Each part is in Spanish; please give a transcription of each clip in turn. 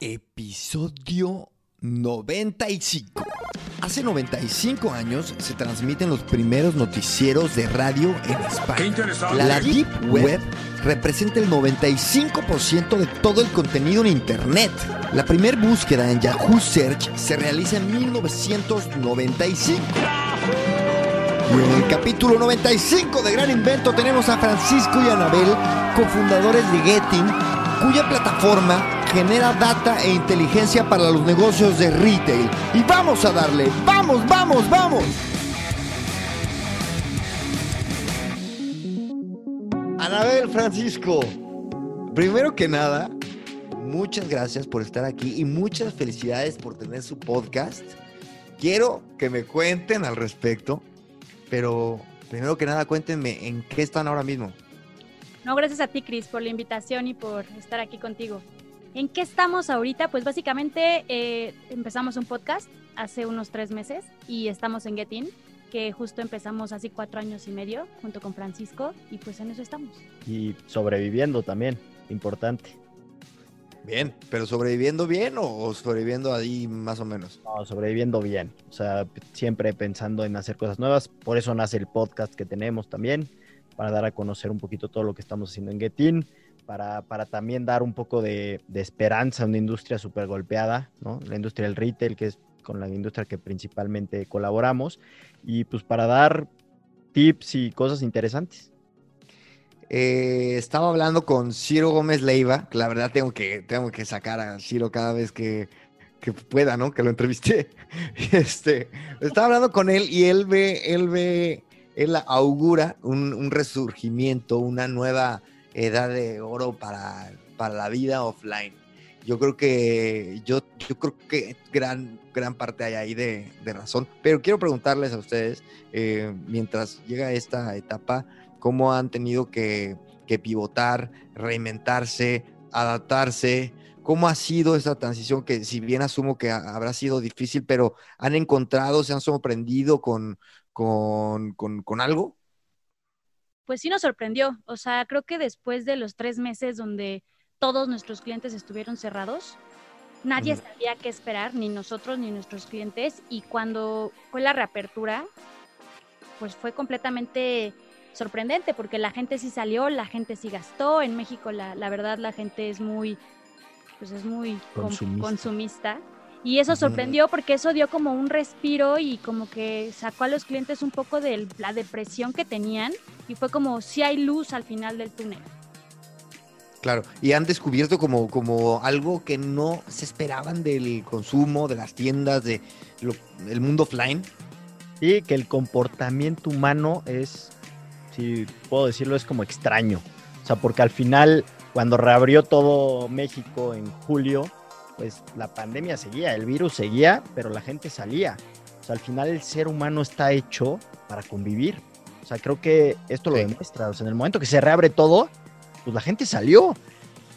Episodio 95. Hace 95 años se transmiten los primeros noticieros de radio en España. La Deep Web representa el 95% de todo el contenido en Internet. La primera búsqueda en Yahoo Search se realiza en 1995. Y en el capítulo 95 de Gran Invento tenemos a Francisco y Anabel, cofundadores de Getting, cuya plataforma genera data e inteligencia para los negocios de retail. Y vamos a darle, vamos, vamos, vamos. Anabel Francisco, primero que nada, muchas gracias por estar aquí y muchas felicidades por tener su podcast. Quiero que me cuenten al respecto, pero primero que nada cuéntenme en qué están ahora mismo. No, gracias a ti, Cris, por la invitación y por estar aquí contigo. ¿En qué estamos ahorita? Pues básicamente eh, empezamos un podcast hace unos tres meses y estamos en Getin, que justo empezamos hace cuatro años y medio junto con Francisco y pues en eso estamos. Y sobreviviendo también, importante. Bien, pero sobreviviendo bien o sobreviviendo ahí más o menos. No, sobreviviendo bien. O sea, siempre pensando en hacer cosas nuevas. Por eso nace el podcast que tenemos también, para dar a conocer un poquito todo lo que estamos haciendo en Getin para, para también dar un poco de, de esperanza a una industria súper golpeada, ¿no? La industria del retail, que es con la industria que principalmente colaboramos, y pues para dar tips y cosas interesantes. Eh, estaba hablando con Ciro Gómez Leiva, que la verdad tengo que, tengo que sacar a Ciro cada vez que, que pueda, ¿no? Que lo entrevisté. Este, estaba hablando con él y él ve, él ve, él augura un, un resurgimiento, una nueva edad de oro para, para la vida offline. Yo creo que, yo, yo creo que gran, gran parte hay ahí de, de razón. Pero quiero preguntarles a ustedes, eh, mientras llega esta etapa, cómo han tenido que, que pivotar, reinventarse, adaptarse, ¿Cómo ha sido esta transición que si bien asumo que habrá sido difícil, pero han encontrado, se han sorprendido con, con, con, con algo? Pues sí nos sorprendió. O sea, creo que después de los tres meses donde todos nuestros clientes estuvieron cerrados, nadie sabía qué esperar, ni nosotros ni nuestros clientes. Y cuando fue la reapertura, pues fue completamente sorprendente porque la gente sí salió, la gente sí gastó. En México, la, la verdad, la gente es muy, pues es muy Consumista. consumista. Y eso sorprendió porque eso dio como un respiro y como que sacó a los clientes un poco de la depresión que tenían y fue como si hay luz al final del túnel. Claro, y han descubierto como, como algo que no se esperaban del consumo, de las tiendas, de lo- el mundo offline. Y que el comportamiento humano es, si puedo decirlo, es como extraño. O sea, porque al final, cuando reabrió todo México en julio, pues la pandemia seguía, el virus seguía, pero la gente salía. O sea, al final el ser humano está hecho para convivir. O sea, creo que esto lo Sí. demuestra. O sea, en el momento que se reabre todo, pues la gente salió.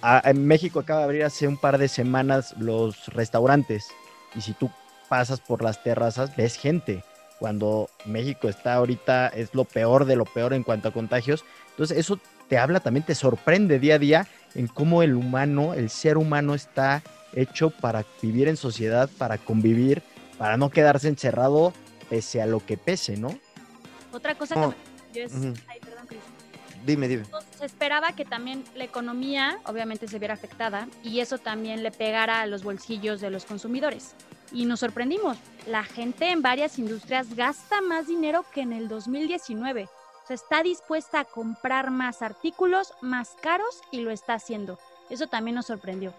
A- en México acaba de abrir hace un par de semanas los restaurantes. Y si tú pasas por las terrazas, ves gente. Cuando México está ahorita, es lo peor de lo peor en cuanto a contagios. Entonces, eso te habla también, te sorprende día a día en cómo el humano, el ser humano está hecho para vivir en sociedad, para convivir, para no quedarse encerrado pese a lo que pese, ¿no? Otra cosa Oh, que me es... Ay, perdón, Cris. Dime, dime. Se esperaba que también la economía obviamente se viera afectada y eso también le pegara a los bolsillos de los consumidores. Y nos sorprendimos. La gente en varias industrias gasta más dinero que en el 2019. O sea, está dispuesta a comprar más artículos más caros y lo está haciendo. Eso también nos sorprendió.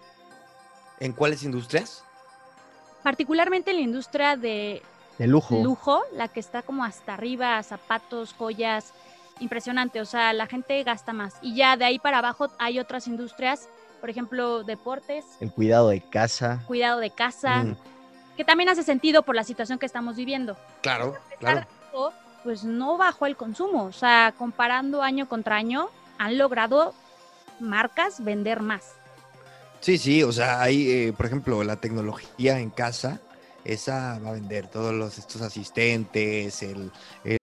¿En cuáles industrias? Particularmente en la industria de De lujo. lujo, la que está como hasta arriba, zapatos, joyas, impresionante, o sea, la gente gasta más. Y ya de ahí para abajo hay otras industrias, por ejemplo, deportes, El cuidado de casa. cuidado de casa, Mm, que también hace sentido por la situación que estamos viviendo. claro, claro. pues no bajó el consumo, o sea, comparando año contra año, han logrado marcas vender más. Sí, sí, o sea, hay, eh, por ejemplo, la tecnología en casa, esa va a vender todos los, estos asistentes, el, Hey,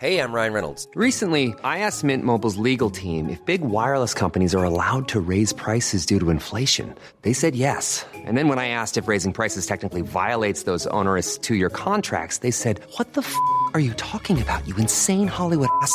Hey, I'm Ryan Reynolds. Recently, I asked Mint Mobile's legal team if big wireless companies are allowed to raise prices due to inflation. They said yes. And then when I asked if raising prices technically violates those onerous two year contracts, they said, What the f are you talking about, you insane Hollywood ass?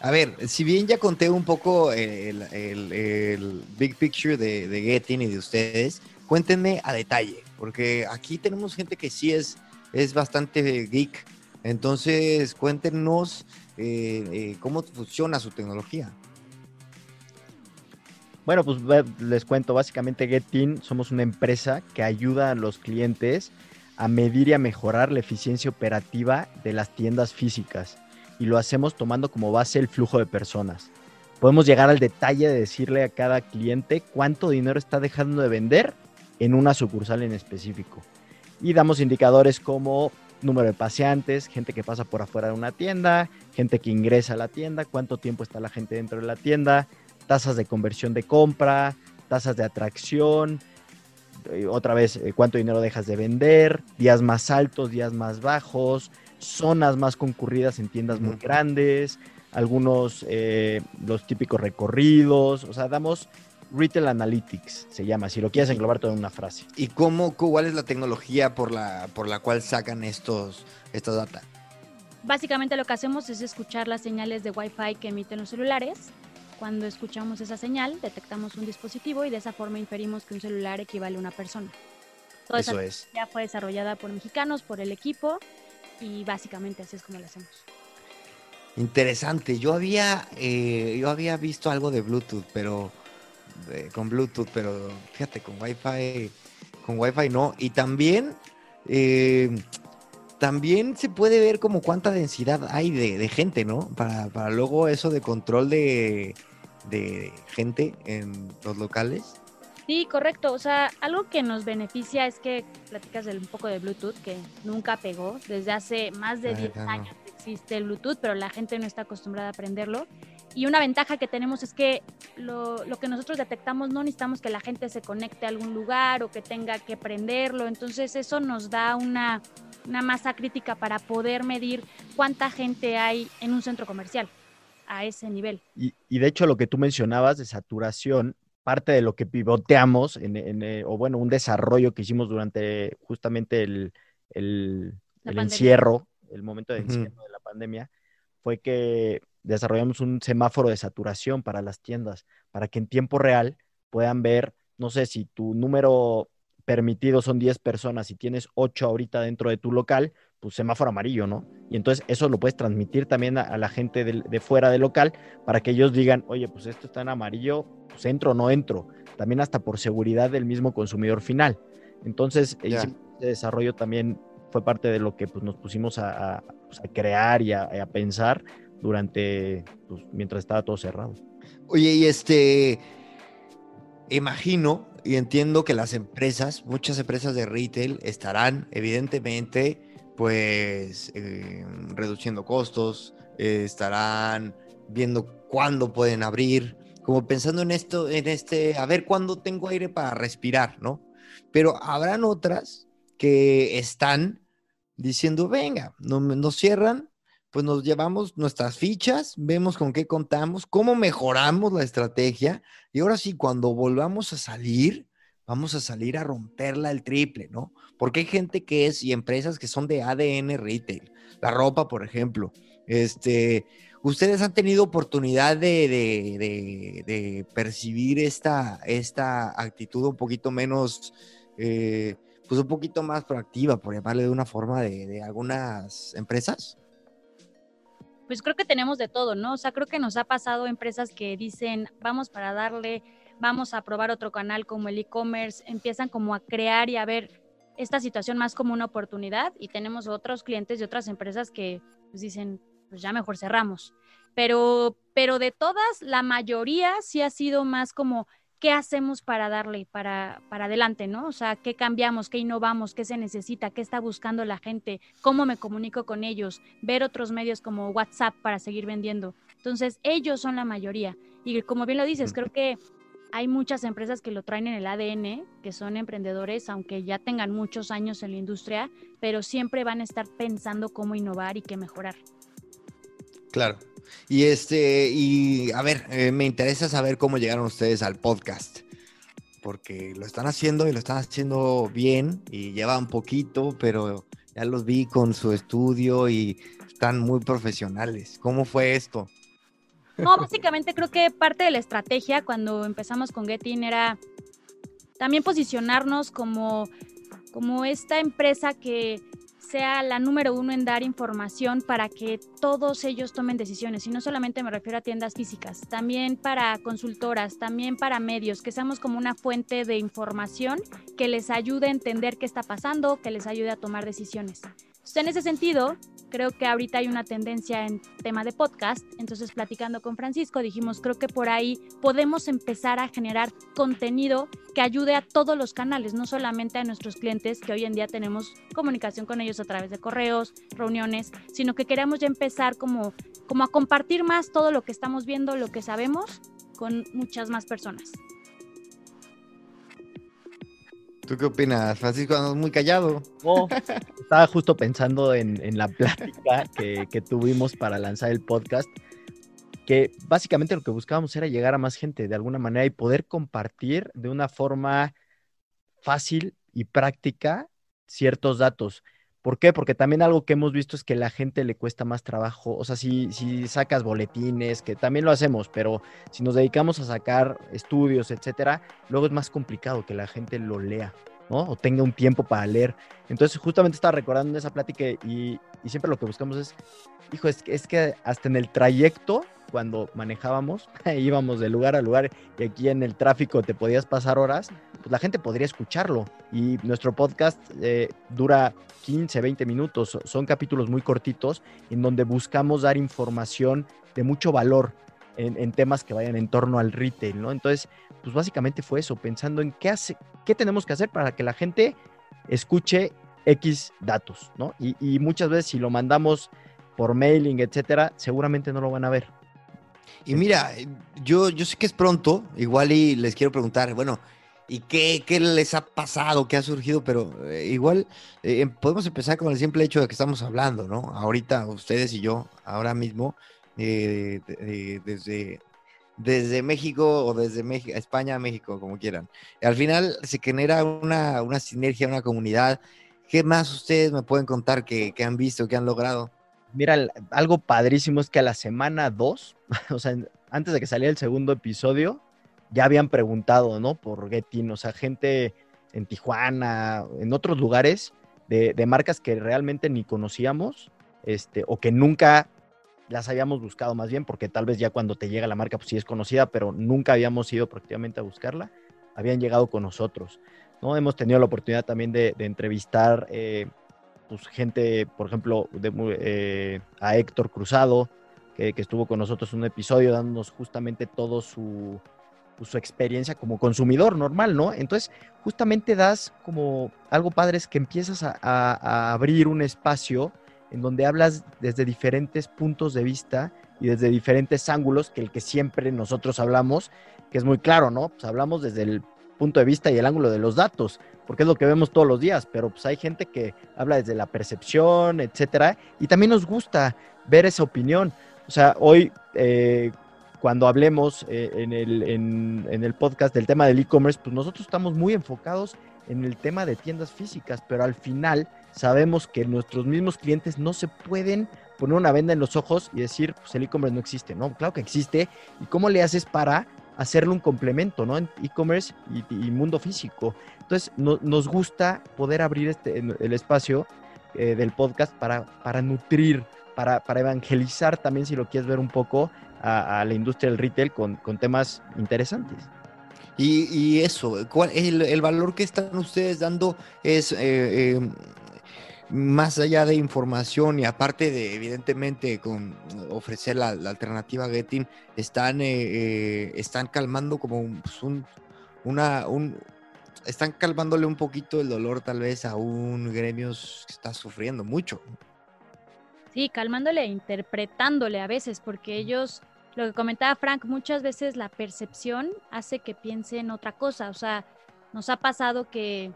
a ver, si bien ya conté un poco el, el- big picture de, de Getting y de ustedes, cuéntenme a detalle, porque aquí tenemos gente que sí es, es bastante geek. Entonces, cuéntenos eh, eh, cómo funciona su tecnología. Bueno, pues les cuento, básicamente Getin somos una empresa que ayuda a los clientes a medir y a mejorar la eficiencia operativa de las tiendas físicas y lo hacemos tomando como base el flujo de personas. Podemos llegar al detalle de decirle a cada cliente cuánto dinero está dejando de vender en una sucursal en específico. Y damos indicadores como número de paseantes, gente que pasa por afuera de una tienda, gente que ingresa a la tienda, cuánto tiempo está la gente dentro de la tienda, tasas de conversión de compra, tasas de atracción, eh, otra vez eh, cuánto dinero dejas de vender, días más altos, días más bajos, zonas más concurridas en tiendas muy grandes, algunos eh, los típicos recorridos, o sea, damos Retail Analytics, se llama, si lo quieres englobar todo en una frase. ¿Y cómo, cuál es la tecnología por la, por la cual sacan estos, esta data? Básicamente lo que hacemos es escuchar las señales de Wi-Fi que emiten los celulares. Cuando escuchamos esa señal, detectamos un dispositivo y de esa forma inferimos que un celular equivale a una persona. Toda esa Eso es. ya fue desarrollada por mexicanos, por el equipo y básicamente así es como lo hacemos. Interesante. Yo había, eh, yo había visto algo de Bluetooth, pero eh, con Bluetooth, pero fíjate, con Wi-Fi, con Wi-Fi no. Y también, eh, también se puede ver como cuánta densidad hay de, de gente, ¿no? Para, para luego eso de control de, de gente en los locales. Sí, correcto. O sea, algo que nos beneficia es que platicas del, un poco de Bluetooth, que nunca pegó. Desde hace más de Ah, 10 ya no. años existe el Bluetooth, pero la gente no está acostumbrada a aprenderlo. Y una ventaja que tenemos es que lo, lo que nosotros detectamos no necesitamos que la gente se conecte a algún lugar o que tenga que prenderlo. Entonces eso nos da una, una masa crítica para poder medir cuánta gente hay en un centro comercial a ese nivel. Y, y de hecho lo que tú mencionabas de saturación, parte de lo que pivoteamos, en, en, eh, o bueno, un desarrollo que hicimos durante justamente el, el, encierro, el momento de encierro de la pandemia, fue que desarrollamos un semáforo de saturación para las tiendas, para que en tiempo real puedan ver, no sé, si tu número permitido son 10 personas y tienes 8 ahorita dentro de tu local, pues semáforo amarillo, ¿no? Y entonces eso lo puedes transmitir también a, a la gente de, fuera del local para que ellos digan, oye, pues esto está en amarillo, pues entro o no entro. También hasta por seguridad del mismo consumidor final. Entonces, hicimos ese desarrollo también fue parte de lo que pues, nos pusimos a, a, pues, a crear y a, y a pensar durante, pues, mientras estaba todo cerrado. Oye, y este, imagino y entiendo que las empresas, muchas empresas de retail estarán evidentemente pues eh, reduciendo costos, eh, estarán viendo cuándo pueden abrir, como pensando en esto, en este, a ver cuándo tengo aire para respirar, ¿no? Pero habrán otras que están diciendo, venga, no, nos cierran, pues nos llevamos nuestras fichas, vemos con qué contamos, cómo mejoramos la estrategia y ahora sí, cuando volvamos a salir, vamos a salir a romperla el triple, ¿no? Porque hay gente que es y empresas que son de ADN retail, la ropa, por ejemplo. Este, ustedes han tenido oportunidad de, percibir esta, esta actitud un poquito menos, eh, pues un poquito más proactiva, por llamarle de una forma, de algunas empresas. pues creo que tenemos de todo, ¿no? O sea, creo que nos ha pasado empresas que dicen, vamos para darle, vamos a probar otro canal como el e-commerce, empiezan como a crear y a ver esta situación más como una oportunidad y tenemos otros clientes de otras empresas que pues, dicen, pues ya mejor cerramos. Pero, pero de todas, la mayoría sí ha sido más como qué hacemos para darle para, para adelante, ¿no? O sea, qué cambiamos, qué innovamos, qué se necesita, qué está buscando la gente, cómo me comunico con ellos, ver otros medios como WhatsApp para seguir vendiendo. Entonces, ellos son la mayoría. Y como bien lo dices, creo que hay muchas empresas que lo traen en el ADN, que son emprendedores, aunque ya tengan muchos años en la industria, pero siempre van a estar pensando cómo innovar y qué mejorar. Claro. Y este, y a ver, eh, me interesa saber cómo llegaron ustedes al podcast. Porque lo están haciendo y lo están haciendo bien y llevan poquito, pero ya los vi con su estudio y están muy profesionales. ¿Cómo fue esto? No, básicamente creo que parte de la estrategia cuando empezamos con Getin era también posicionarnos como, como esta empresa que sea la número uno en dar información para que todos ellos tomen decisiones. Y no solamente me refiero a tiendas físicas, también para consultoras, también para medios, que seamos como una fuente de información que les ayude a entender qué está pasando, que les ayude a tomar decisiones. En ese sentido, creo que ahorita hay una tendencia en tema de podcast, entonces platicando con Francisco dijimos, creo que por ahí podemos empezar a generar contenido que ayude a todos los canales, no solamente a nuestros clientes, que hoy en día tenemos comunicación con ellos a través de correos, reuniones, sino que queremos ya empezar como, como a compartir más todo lo que estamos viendo, lo que sabemos con muchas más personas. ¿Tú qué opinas, Francisco? es muy callado. estaba justo pensando en, la plática que, que, tuvimos para lanzar el podcast, que básicamente lo que buscábamos era llegar a más gente de alguna manera y poder compartir de una forma fácil y práctica ciertos datos. ¿Por qué? Porque también algo que hemos visto es que la gente le cuesta más trabajo. O sea, si, si sacas boletines, que también lo hacemos, pero si nos dedicamos a sacar estudios, etcétera, luego es más complicado que la gente lo lea, ¿no? O tenga un tiempo para leer. Entonces, justamente estaba recordando esa plática y, y siempre lo que buscamos es, hijo, es, es que hasta en el trayecto cuando manejábamos, íbamos de lugar a lugar y aquí en el tráfico te podías pasar horas, pues la gente podría escucharlo. Y nuestro podcast eh, dura 15, 20 minutos, son capítulos muy cortitos en donde buscamos dar información de mucho valor en, temas que vayan en torno al retail, ¿no? Entonces, pues básicamente fue eso, pensando en qué, hace, qué tenemos que hacer para que la gente escuche X datos, ¿no? Y, y muchas veces si lo mandamos por mailing, etcétera, seguramente no lo van a ver. Y mira, yo, yo sé que es pronto, igual y les quiero preguntar, bueno, ¿y qué, qué les ha pasado, qué ha surgido? Pero eh, igual eh, em, podemos empezar con el simple hecho de que estamos hablando, ¿no? Ahorita ustedes y yo, ahora mismo, eh, desde, desde México o desde México, España México, como quieran. Al final se genera una, una sinergia, una comunidad. ¿Qué más ustedes me pueden contar que, que han visto, que han logrado? Mira, algo padrísimo es que a la semana 2, o sea, antes de que saliera el segundo episodio, ya habían preguntado, ¿no? Por Getin, o sea, gente en Tijuana, en otros lugares, de, marcas que realmente ni conocíamos, este, o que nunca las habíamos buscado más bien, porque tal vez ya cuando te llega la marca, pues sí es conocida, pero nunca habíamos ido prácticamente a buscarla, habían llegado con nosotros, ¿no? Hemos tenido la oportunidad también de, entrevistar eh, pues, gente, por ejemplo, eh, a Héctor Cruzado, que, estuvo con nosotros un episodio dándonos justamente todo su, pues, su experiencia como consumidor normal, ¿no? Entonces, justamente das como algo padre es que empiezas a, abrir un espacio en donde hablas desde diferentes puntos de vista y desde diferentes ángulos que el que siempre nosotros hablamos, que es muy claro, ¿no? Pues hablamos desde el punto de vista y el ángulo de los datos, porque es lo que vemos todos los días, pero pues hay gente que habla desde la percepción, etcétera, y también nos gusta ver esa opinión. O sea, hoy, eh, cuando hablemos eh, en, el, en, el podcast del tema del e-commerce, pues nosotros estamos muy enfocados en el tema de tiendas físicas, pero al final sabemos que nuestros mismos clientes no se pueden poner una venda en los ojos y decir, pues el e-commerce no existe. No, claro que existe. ¿Y cómo le haces para hacerle un complemento, ¿no? En e-commerce y, mundo físico. Entonces, nos gusta poder abrir este, el espacio eh, del podcast para, para nutrir, para, para, evangelizar también, si lo quieres ver un poco, a, la industria del retail con, con temas interesantes. Y, eso, ¿cuál, el, el, valor que están ustedes dando es eh, eh, más allá de información y aparte de, evidentemente, con ofrecer la, alternativa Getting, están, eh, eh, están calmando como un, pues, una, un, están calmándole un poquito el dolor tal vez a un gremio que está sufriendo mucho. Sí, calmándole e interpretándole a veces, porque ellos, lo que comentaba Frank, muchas veces la percepción hace que piensen otra cosa. O sea, nos ha pasado que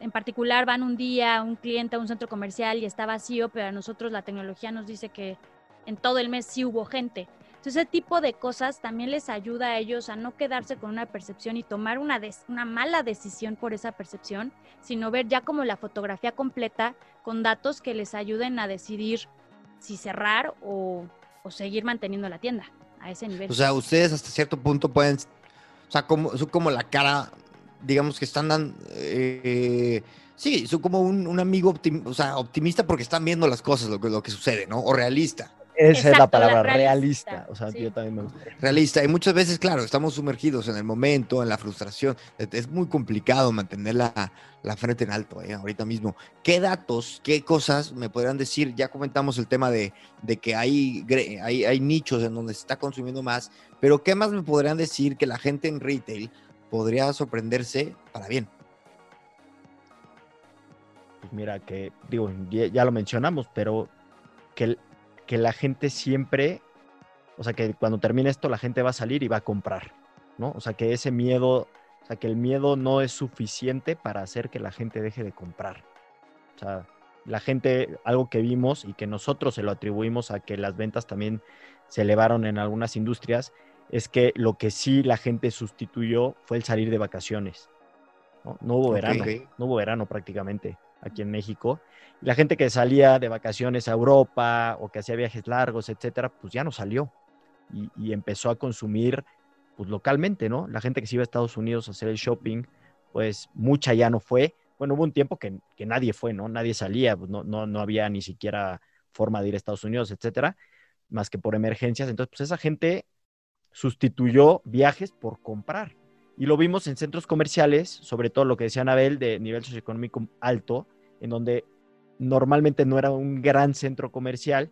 en particular van un día un cliente a un centro comercial y está vacío, pero a nosotros la tecnología nos dice que en todo el mes sí hubo gente. Entonces, ese tipo de cosas también les ayuda a ellos a no quedarse con una percepción y tomar una, una mala decisión por esa percepción, sino ver ya como la fotografía completa con datos que les ayuden a decidir si cerrar o, seguir manteniendo la tienda a ese nivel. O sea, ustedes hasta cierto punto pueden, o sea, como, son como la cara, digamos que están dando... Eh, sí, son como un, amigo o sea, optimista porque están viendo las cosas, lo lo que sucede, ¿no? O realista. Esa es la palabra, realista. O sea, yo también me gusta. Realista. Y muchas veces, claro, estamos sumergidos en el momento, en la frustración. Es muy complicado mantener la, frente en alto, ¿eh? ahorita mismo. ¿Qué datos, qué cosas me podrían decir? Ya comentamos el tema de, que hay, hay, hay nichos en donde se está consumiendo más, pero ¿qué más me podrían decir que la gente en retail podría sorprenderse para bien? Pues mira, que digo, ya lo mencionamos, pero que que la gente siempre, o sea, que cuando termine esto la gente va a salir y va a comprar, ¿no? O sea, que ese miedo, o sea, que el miedo no es suficiente para hacer que la gente deje de comprar. O sea, la gente, algo que vimos y que nosotros se lo atribuimos a que las ventas también se elevaron en algunas industrias, es que lo que sí la gente sustituyó fue el salir de vacaciones. No, hubo verano, no hubo verano prácticamente aquí en México. la gente que salía de vacaciones a Europa o que hacía viajes largos, etcétera, pues ya no salió y, empezó a consumir pues localmente, ¿no? La gente que se iba a Estados Unidos a hacer el shopping, pues mucha ya no fue. Bueno, hubo un tiempo que, nadie fue, ¿no? Nadie salía, pues no, no, no había ni siquiera forma de ir a Estados Unidos, etcétera, más que por emergencias. Entonces, pues esa gente sustituyó viajes por comprar. Y lo vimos en centros comerciales, sobre todo lo que decía Anabel, de nivel socioeconómico alto, en donde normalmente no era un gran centro comercial,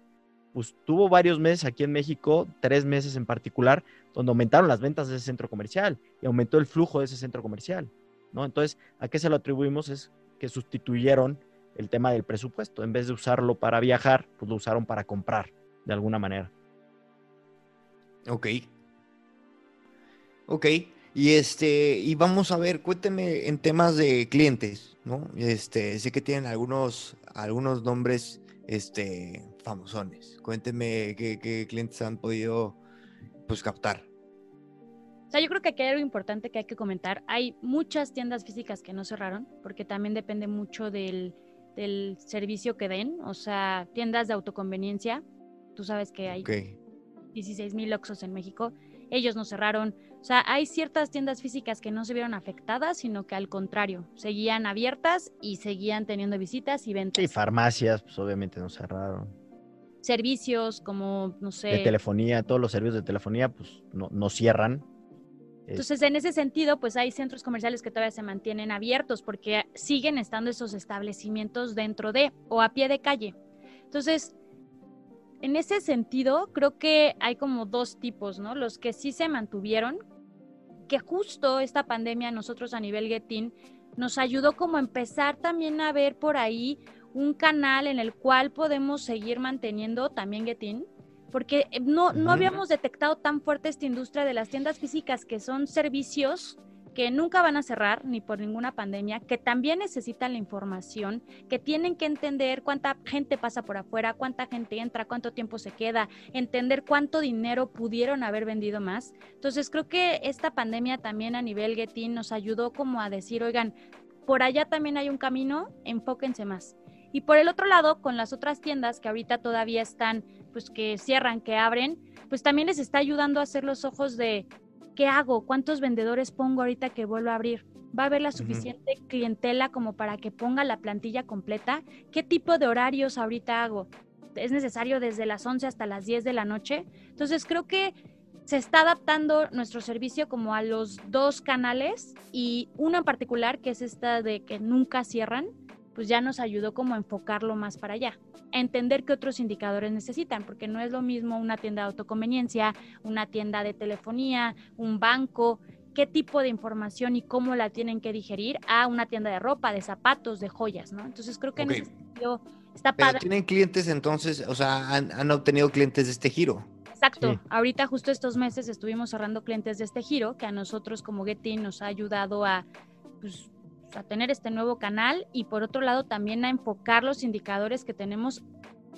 pues tuvo varios meses aquí en México, tres meses en particular, donde aumentaron las ventas de ese centro comercial y aumentó el flujo de ese centro comercial, ¿no? Entonces, ¿a qué se lo atribuimos? Es que sustituyeron el tema del presupuesto. En vez de usarlo para viajar, pues lo usaron para comprar, de alguna manera. Ok. Ok. Y este, y vamos a ver, cuénteme en temas de clientes, ¿no? Este, sé que tienen algunos, algunos nombres, este, famosones. Cuénteme qué, clientes han podido, pues, captar. O sea, yo creo que aquí hay algo importante que hay que comentar. Hay muchas tiendas físicas que no cerraron, porque también depende mucho del, del servicio que den. O sea, tiendas de autoconveniencia. Tú sabes que hay 16 mil Oxos en México ellos no cerraron. O sea, hay ciertas tiendas físicas que no se vieron afectadas, sino que al contrario, seguían abiertas y seguían teniendo visitas y ventas. Y farmacias, pues obviamente no cerraron. Servicios como, no sé. De telefonía, todos los servicios de telefonía, pues no, no cierran. Entonces, en ese sentido, pues hay centros comerciales que todavía se mantienen abiertos porque siguen estando esos establecimientos dentro de o a pie de calle. Entonces, en ese sentido, creo que hay como dos tipos, ¿no? Los que sí se mantuvieron, que justo esta pandemia nosotros a nivel Getin nos ayudó como a empezar también a ver por ahí un canal en el cual podemos seguir manteniendo también Getin, porque no, no habíamos detectado tan fuerte esta industria de las tiendas físicas que son servicios que nunca van a cerrar ni por ninguna pandemia, que también necesitan la información, que tienen que entender cuánta gente pasa por afuera, cuánta gente entra, cuánto tiempo se queda, entender cuánto dinero pudieron haber vendido más. Entonces creo que esta pandemia también a nivel Getin nos ayudó como a decir, oigan, por allá también hay un camino, enfóquense más. Y por el otro lado, con las otras tiendas que ahorita todavía están, pues que cierran, que abren, pues también les está ayudando a hacer los ojos de, ¿qué hago? ¿Cuántos vendedores pongo ahorita que vuelvo a abrir? ¿Va a haber la suficiente clientela como para que ponga la plantilla completa? ¿Qué tipo de horarios ahorita hago? ¿Es necesario desde las 11 hasta las 10 de la noche? Entonces creo que se está adaptando nuestro servicio como a los dos canales y uno en particular que es esta de que nunca cierran, pues ya nos ayudó como a enfocarlo más para allá, a entender qué otros indicadores necesitan, porque no es lo mismo una tienda de autoconveniencia, una tienda de telefonía, un banco, qué tipo de información y cómo la tienen que digerir a una tienda de ropa, de zapatos, de joyas, ¿no? Entonces creo que Ok. en ese sentido está Pero padre. tienen clientes entonces, o sea, han, han obtenido clientes de este giro. Exacto. Sí. Ahorita justo estos meses estuvimos cerrando clientes de este giro que a nosotros como Getty nos ha ayudado a, pues, a tener este nuevo canal y por otro lado también a enfocar los indicadores que tenemos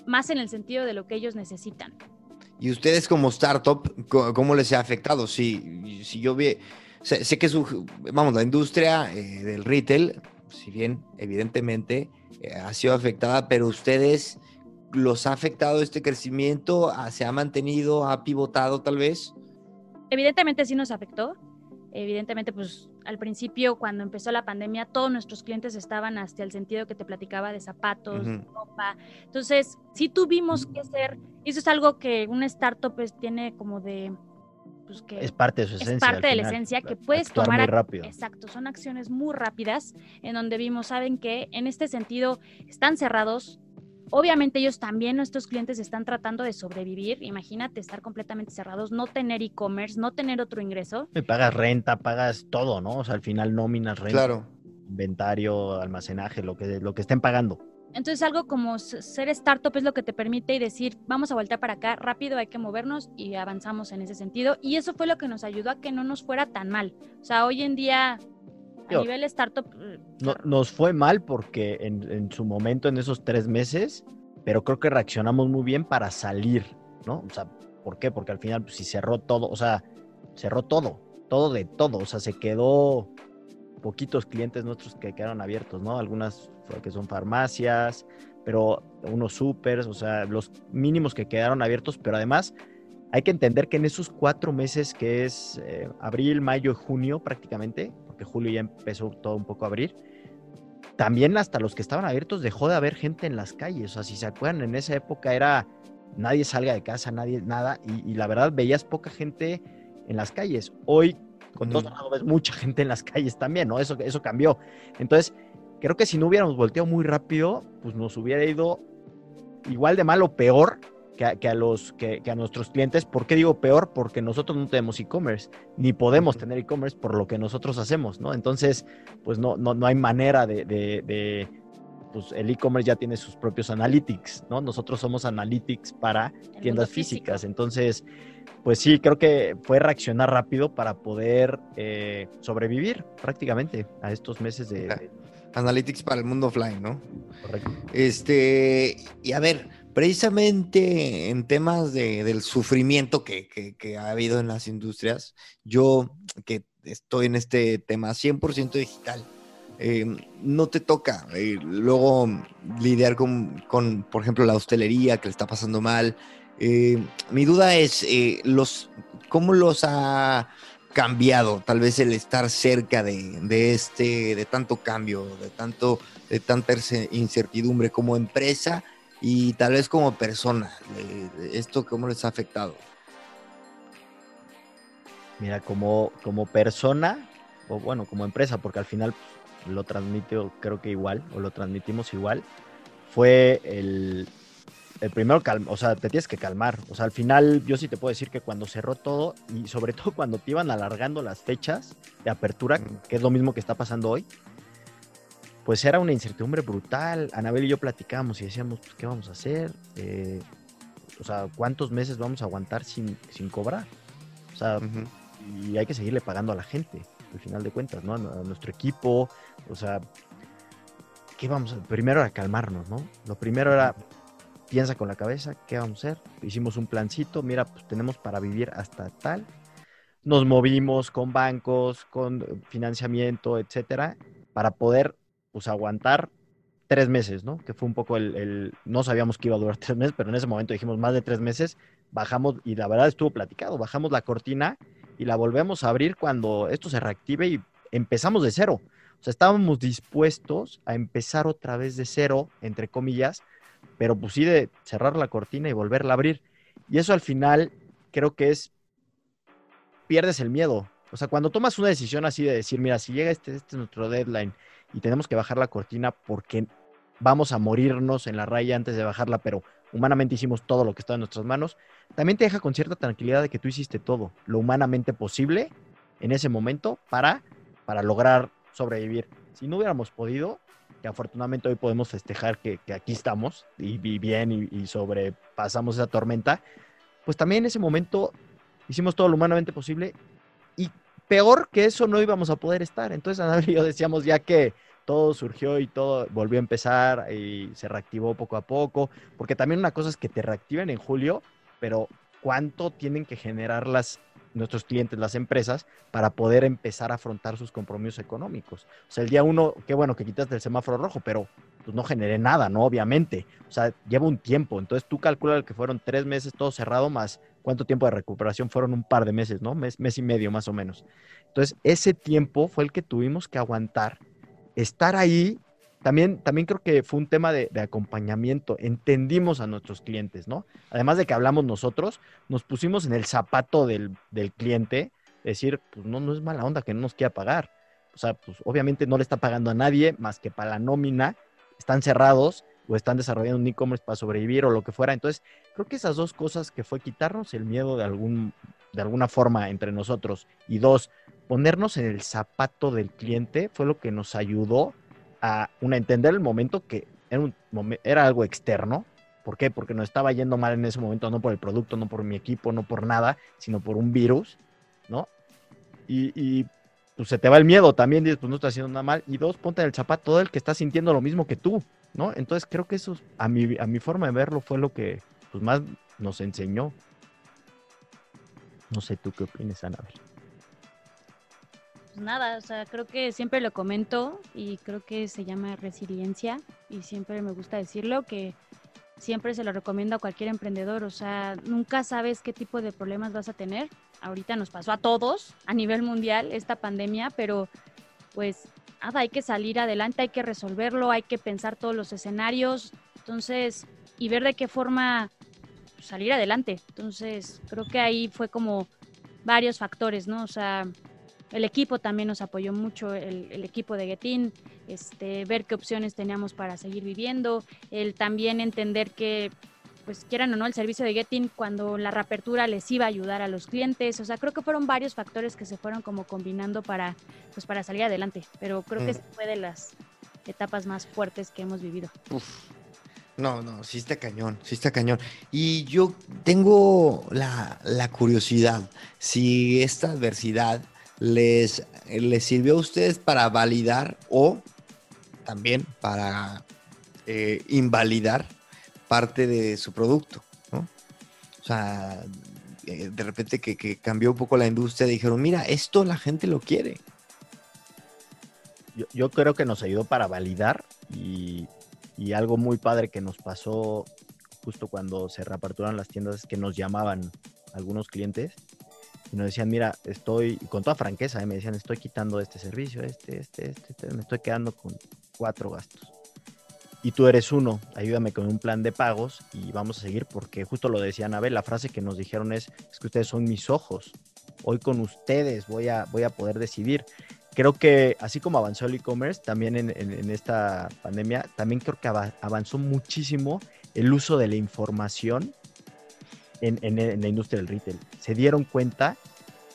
más en el sentido de lo que ellos necesitan. Y ustedes como startup, ¿cómo les ha afectado? Si, si yo vi, sé, sé que su, vamos, la industria eh, del retail, si bien evidentemente eh, ha sido afectada, pero ustedes los ha afectado este crecimiento, Ah, se ha mantenido, ha pivotado tal vez. Evidentemente sí nos afectó. Evidentemente, pues al principio, cuando empezó la pandemia, todos nuestros clientes estaban hasta el sentido que te platicaba de zapatos, ropa. Entonces, sí tuvimos que hacer, y eso es algo que una startup pues, tiene como de, pues que Es parte de su es esencia. al parte de la esencia que puedes tomar muy rápido. Exacto, son acciones muy rápidas en donde vimos, saben que en este sentido están cerrados. Obviamente ellos también, nuestros clientes, están tratando de sobrevivir. Imagínate estar completamente cerrados, no tener e-commerce, no tener otro ingreso. Y pagas renta, pagas todo, ¿no? O sea, al final nóminas, renta, Claro. inventario, almacenaje, lo que, lo que estén pagando. Entonces algo como ser startup es lo que te permite y decir, vamos a voltear para acá, rápido hay que movernos y avanzamos en ese sentido. Y eso fue lo que nos ayudó a que no nos fuera tan mal. O sea, hoy en día, a nivel startup, eh, No- nos fue mal porque en, en su momento, en esos tres meses, pero creo que reaccionamos muy bien para salir, ¿no? O sea, ¿por qué? Porque al final, pues, si cerró todo, o sea, cerró todo, todo de todo, o sea, se quedó poquitos clientes nuestros que quedaron abiertos, ¿no? Algunas que son farmacias, pero unos supers, o sea, los mínimos que quedaron abiertos, pero además hay que entender que en esos cuatro meses que es eh, abril, mayo y junio prácticamente, porque julio ya empezó todo un poco a abrir, también hasta los que estaban abiertos dejó de haber gente en las calles. O sea, si se acuerdan, en esa época era nadie salga de casa, nadie, nada, y, y la verdad veías poca gente en las calles. Hoy, con todo cerrado, ves mucha gente en las calles también, ¿no? Eso, eso cambió. Entonces, creo que si no hubiéramos volteado muy rápido, pues nos hubiera ido igual de mal o peor que a, que a los, que, que a nuestros clientes. ¿Por qué digo peor? Porque nosotros no tenemos e-commerce, ni podemos tener e-commerce por lo que nosotros hacemos, ¿no? Entonces, pues no, no, no hay manera de, de- de- pues el e-commerce ya tiene sus propios analytics, ¿no? Nosotros somos analytics para el tiendas físicas. Entonces, pues sí, creo que fue reaccionar rápido para poder eh, sobrevivir prácticamente a estos meses de... de- Analytics para el mundo offline, ¿no? correcto. Este, y a ver, precisamente en temas de- del sufrimiento que, que- que ha habido en las industrias, yo que estoy en este tema 100% digital, eh, no te toca eh, luego lidiar con, con, por ejemplo, la hostelería que le está pasando mal. Eh, mi duda es, eh, los, ¿cómo los ha cambiado tal vez el estar cerca de, de este, de tanto cambio, de tanto de tanta ince- incertidumbre como empresa y tal vez como persona. ¿Esto cómo les ha afectado? Mira, como, como persona, o bueno, como empresa, porque al final lo transmito creo que igual, o lo transmitimos igual, fue el, el primero, calma, o sea, te tienes que calmar. O sea, al final yo sí te puedo decir que cuando cerró todo, y sobre todo cuando te iban alargando las fechas de apertura, Mm. que es lo mismo que está pasando hoy, pues era una incertidumbre brutal. Anabel y yo platicábamos y decíamos, pues, ¿qué vamos a hacer? Eh, o sea, ¿cuántos meses vamos a aguantar sin, sin cobrar? O sea, y hay que seguirle pagando a la gente, al final de cuentas, ¿no? A, a nuestro equipo, o sea, ¿qué vamos a Primero era calmarnos, ¿no? Lo primero era, piensa con la cabeza, ¿qué vamos a hacer? Hicimos un plancito, mira, pues tenemos para vivir hasta tal. Nos movimos con bancos, con financiamiento, etcétera, para poder, pues, aguantar tres meses, ¿no? Que fue un poco el, el- no sabíamos que iba a durar tres meses, pero en ese momento dijimos más de tres meses, bajamos, y la verdad estuvo platicado, bajamos la cortina y la volvemos a abrir cuando esto se reactive y empezamos de cero. O sea, estábamos dispuestos a empezar otra vez de cero, entre comillas, pero pues sí de cerrar la cortina y volverla a abrir. Y eso al final creo que es, pierdes el miedo. O sea, cuando tomas una decisión así de decir, mira, si llega este, este es nuestro deadline y tenemos que bajar la cortina porque vamos a morirnos en la raya antes de bajarla, pero humanamente hicimos todo lo que estaba en nuestras manos, también te deja con cierta tranquilidad de que tú hiciste todo, lo humanamente posible en ese momento para, para lograr sobrevivir. Si no hubiéramos podido, que afortunadamente hoy podemos festejar que, que aquí estamos y, y bien y, y sobrepasamos esa tormenta, pues también en ese momento hicimos todo lo humanamente posible y peor que eso no íbamos a poder estar. Entonces Anabel y yo decíamos ya que todo surgió y todo volvió a empezar y se reactivó poco a poco, porque también una cosa es que te reactiven en julio, pero cuánto tienen que generar las nuestros clientes, las empresas, para poder empezar a afrontar sus compromisos económicos. O sea, el día uno, qué bueno que quitaste el semáforo rojo, pero pues no generé nada, ¿no? Obviamente. O sea, lleva un tiempo. Entonces tú calculas que fueron tres meses todo cerrado, más cuánto tiempo de recuperación fueron un par de meses, ¿no? Mes, mes y medio más o menos. Entonces, ese tiempo fue el que tuvimos que aguantar, estar ahí. También, también creo que fue un tema de, acompañamiento. Entendimos a nuestros clientes, ¿no? Además de que hablamos nosotros, nos pusimos en el zapato del, del cliente, decir, pues no, no es mala onda que no nos quiera pagar. O sea, pues obviamente no le está pagando a nadie más que para la nómina, están cerrados o están desarrollando un e-commerce para sobrevivir o lo que fuera. Entonces, creo que esas dos cosas que fue quitarnos el miedo de, algún, de alguna forma entre nosotros y dos, ponernos en el zapato del cliente fue lo que nos ayudó una, entender el momento que era, algo externo. ¿Por qué? Porque nos estaba yendo mal en ese momento, no por el producto, no por mi equipo, no por nada, sino por un virus, ¿no? Y, pues se te va el miedo también, dices, pues no estás haciendo nada mal. Y dos, ponte en el zapato del que está sintiendo lo mismo que tú, ¿no? Entonces creo que eso, a mi, a mi forma de verlo, fue lo que pues, más nos enseñó. No sé tú qué opinas, Ana. Pues nada, o sea, creo que siempre lo comento y creo que se llama resiliencia y siempre me gusta decirlo que siempre se lo recomiendo a cualquier emprendedor, o sea, nunca sabes qué tipo de problemas vas a tener. Ahorita nos pasó a todos a nivel mundial esta pandemia, pero pues nada, hay que salir adelante, hay que resolverlo, hay que pensar todos los escenarios, entonces, y ver de qué forma salir adelante. Entonces, creo que ahí fue como varios factores, ¿no? O sea, el equipo también nos apoyó mucho, el, el equipo de Getin, este, ver qué opciones teníamos para seguir viviendo, el también entender que, pues quieran o no, el servicio de Getin cuando la reapertura les iba a ayudar a los clientes, o sea, creo que fueron varios factores que se fueron como combinando para, pues para salir adelante, pero creo que Mm. sí fue de las etapas más fuertes que hemos vivido. Uf. No, no, sí está cañón, sí está cañón. Y yo tengo la, la curiosidad, si esta adversidad les, les sirvió a ustedes para validar o también para eh, invalidar parte de su producto. O sea, eh, de repente que, cambió un poco la industria, dijeron, mira, esto la gente lo quiere. Yo, yo creo que nos ayudó para validar y, y algo muy padre que nos pasó justo cuando se reaperturaron las tiendas es que nos llamaban algunos clientes y nos decían, mira, estoy, con toda franqueza, ¿eh? me decían, estoy quitando este servicio, este, este, este, este, me estoy quedando con cuatro gastos. Y tú eres uno, ayúdame con un plan de pagos y vamos a seguir porque justo lo decía Anabel, la frase que nos dijeron es, es que ustedes son mis ojos, hoy con ustedes voy a, voy a poder decidir. Creo que así como avanzó el e-commerce, también en, en- en esta pandemia, también creo que ava- avanzó muchísimo el uso de la información en, en- en la industria del retail. Se dieron cuenta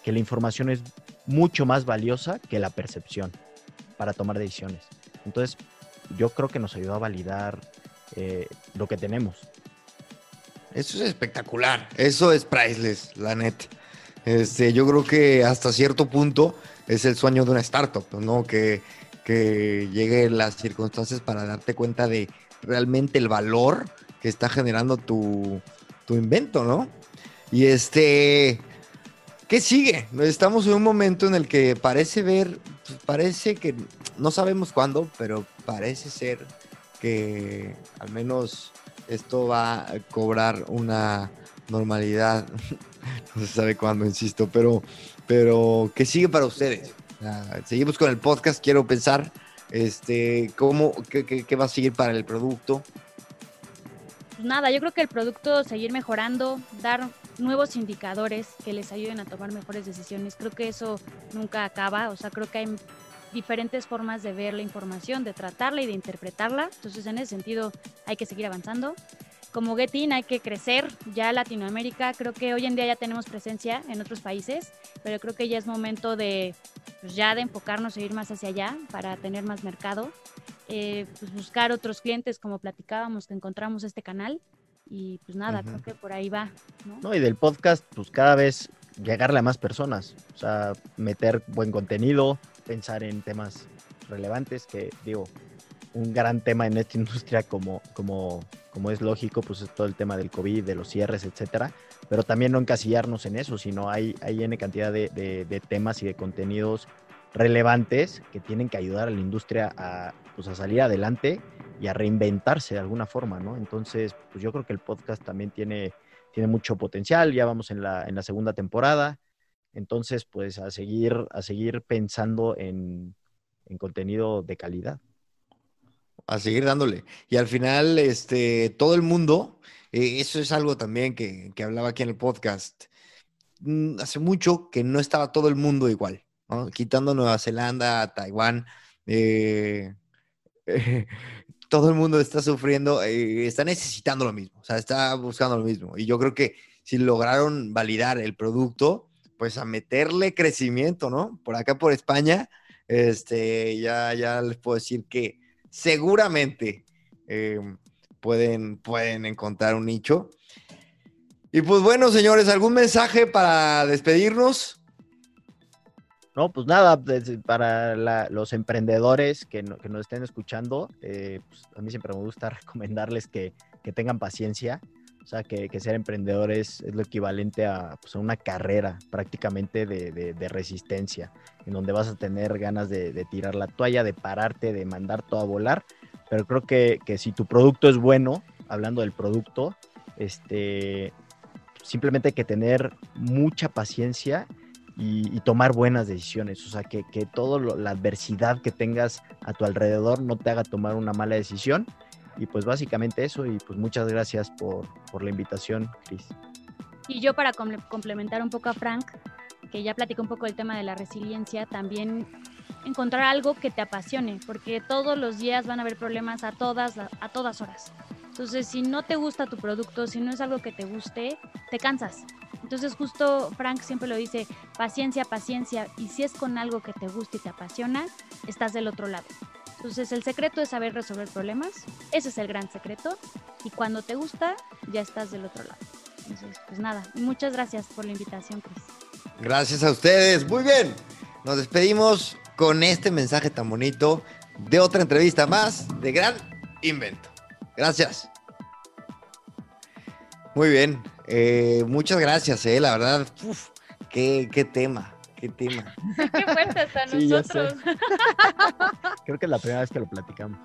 que la información es mucho más valiosa que la percepción para tomar decisiones. Entonces, yo creo que nos ayudó a validar eh, lo que tenemos. Eso es espectacular. Eso es priceless, la neta. Este, yo creo que hasta cierto punto es el sueño de una startup, ¿no? Que, que lleguen las circunstancias para darte cuenta de realmente el valor que está generando tu, invento, ¿no? Y este, ¿qué sigue? Estamos en un momento en el que parece ver, parece que no sabemos cuándo, pero parece ser que al menos esto va a cobrar una normalidad. no se sabe cuándo, insisto, pero, pero ¿qué sigue para ustedes? Seguimos con el podcast, quiero pensar, este, ¿cómo, qué va a seguir para el producto? Pues nada, yo creo que el producto seguir mejorando, dar nuevos indicadores que les ayuden a tomar mejores decisiones. Creo que eso nunca acaba, o sea, creo que hay diferentes formas de ver la información, de tratarla y de interpretarla. Entonces, en ese sentido, hay que seguir avanzando. como Getin hay que crecer. Ya Latinoamérica, creo que hoy en día ya tenemos presencia en otros países, pero creo que ya es momento de pues, ya de enfocarnos e ir más hacia allá para tener más mercado. Eh, pues buscar otros clientes, como platicábamos, que encontramos este canal. Y pues nada, creo que por ahí va. ¿no? No, y del podcast, pues cada vez llegarle a más personas. O sea, meter buen contenido, pensar en temas relevantes, que digo, un gran tema en esta industria como, como, como es lógico, pues es todo el tema del COVID, de los cierres, etcétera, pero también no encasillarnos en eso, sino hay, hay N cantidad de, de, de temas y de contenidos relevantes que tienen que ayudar a la industria a, pues, a salir adelante y a reinventarse de alguna forma, ¿no? Entonces, pues yo creo que el podcast también tiene, tiene mucho potencial, ya vamos en la, en la segunda temporada, entonces, pues a seguir, a seguir pensando en, en contenido de calidad. A seguir dándole. Y al final, este, todo el mundo, eh, eso es algo también que, que, hablaba aquí en el podcast, mm, hace mucho que no estaba todo el mundo igual, quitando Nueva Zelanda, Taiwán, eh, eh, todo el mundo está sufriendo, eh, está necesitando lo mismo, o sea, está buscando lo mismo. Y yo creo que si lograron validar el producto, pues a meterle crecimiento, ¿no? Por acá, por España, este, ya, ya les puedo decir que seguramente eh, pueden, pueden encontrar un nicho. Y pues bueno, señores, ¿algún mensaje para despedirnos? No, pues nada, para la, los emprendedores que, no, que, nos estén escuchando, eh, pues a mí siempre me gusta recomendarles que, que tengan paciencia. O sea, que, que, ser emprendedor es, lo equivalente a, pues, una carrera prácticamente de, de, de, resistencia, en donde vas a tener ganas de, de, tirar la toalla, de pararte, de mandar todo a volar. Pero creo que, que si tu producto es bueno, hablando del producto, este, simplemente hay que tener mucha paciencia y, y, tomar buenas decisiones. O sea, que, que toda la adversidad que tengas a tu alrededor no te haga tomar una mala decisión. Y pues básicamente eso. Y pues muchas gracias por, por la invitación, Cris. Y yo para complementar un poco a Frank, que ya platicó un poco del tema de la resiliencia, también encontrar algo que te apasione, porque todos los días van a haber problemas a todas, a todas horas. Entonces, si no te gusta tu producto, si no es algo que te guste, te cansas. Entonces justo Frank siempre lo dice, paciencia, paciencia, y si es con algo que te gusta y te apasiona, estás del otro lado. Entonces el secreto es saber resolver problemas, ese es el gran secreto, y cuando te gusta, ya estás del otro lado. Entonces, pues nada, muchas gracias por la invitación, Chris. Gracias a ustedes, muy bien. Nos despedimos con este mensaje tan bonito de otra entrevista más de Gran Invento. Gracias. Muy bien, eh, muchas gracias, eh, la verdad, uf, qué, qué, tema, qué tema. qué fuerte hasta sí, nosotros. Creo que es la primera vez que lo platicamos.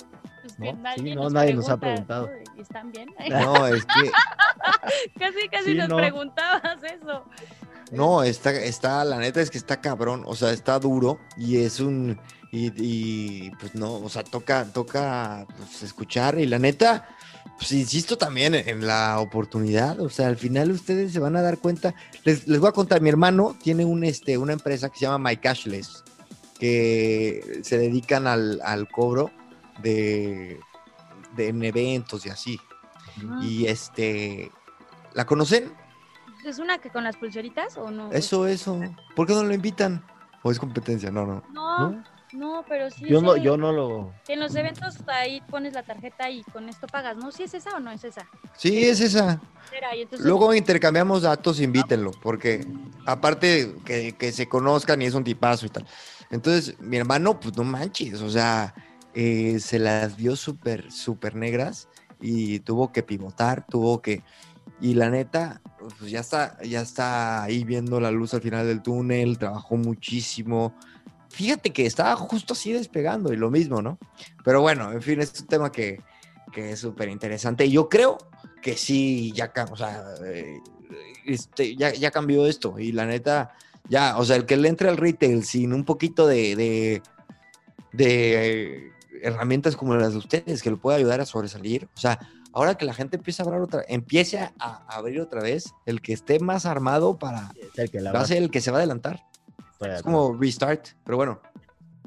Pues ¿no? nadie, sí, no, nos, nadie pregunta, nos ha preguntado. ¿Y ¿Están bien? No, es que... casi, casi Sí, nos no. preguntabas eso. No, está, está, la neta es que está cabrón, o sea, está duro y es un, y, y pues no, o sea, toca, toca pues, escuchar y la neta, pues insisto también en la oportunidad, o sea, al final ustedes se van a dar cuenta, les, les voy a contar, mi hermano tiene un, este, una empresa que se llama My Cashless, que se dedican al, al cobro de, de en eventos y así, Ah. y este, ¿la conocen? ¿Es una que con las pulseritas o no? Eso, eso. ¿Por qué no lo invitan? ¿O es competencia? No, no. No, ¿No? No, pero sí. Yo no, yo no lo. En los eventos ahí pones la tarjeta y con esto pagas, ¿no? ¿Sí es esa o no es esa? Sí, es esa. Era, y entonces, Luego intercambiamos datos, invítenlo, porque aparte que, que se conozcan y es un tipazo y tal. Entonces, mi hermano, pues no manches, o sea, eh, se las vio súper, súper negras y tuvo que pivotar, tuvo que... Y la neta, pues ya está, ya está ahí viendo la luz al final del túnel, trabajó muchísimo. Fíjate que estaba justo así despegando y lo mismo, ¿no? Pero bueno, en fin, es un tema que, que es súper interesante. Y yo creo que sí, ya, o sea, eh, este, ya, ya cambió esto. Y la neta, ya, o sea, el que le entre al retail sin un poquito de, de, de, herramientas como las de ustedes, que lo puede ayudar a sobresalir. O sea, ahora que la gente empieza a hablar otra, empiece a, abrir otra vez, el que esté más armado para el que la va a ser el que se va a adelantar. Es como restart, pero bueno.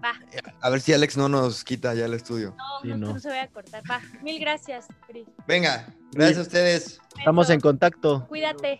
Va. A ver si Alex no nos quita ya el estudio. No, Sí, no, no. se vaya a cortar. Va, mil gracias, Cris. Venga, gracias a ustedes. Estamos en contacto. Cuídate.